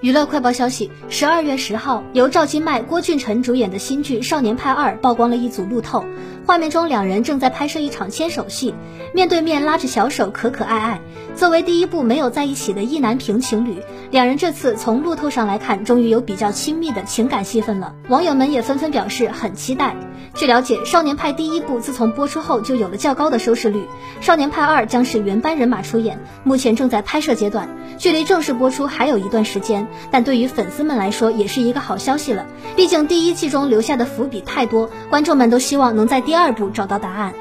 娱乐快报消息：十二月十号，由赵今麦、郭俊辰主演的新剧《少年派二》曝光了一组路透，画面中两人正在拍摄一场牵手戏，面对面拉着小手，可可爱爱。作为第一部没有在一起的意难平情侣，两人这次从路透上来看，终于有比较亲密的情感戏份了。网友们也纷纷表示很期待。据了解，《少年派》第一部自从播出后就有了较高的收视率，《少年派二》将是原班人马出演，目前正在拍摄阶段，距离正式播出还有一段时间。但对于粉丝们来说，也是一个好消息了。毕竟第一季中留下的伏笔太多，观众们都希望能在第二部找到答案。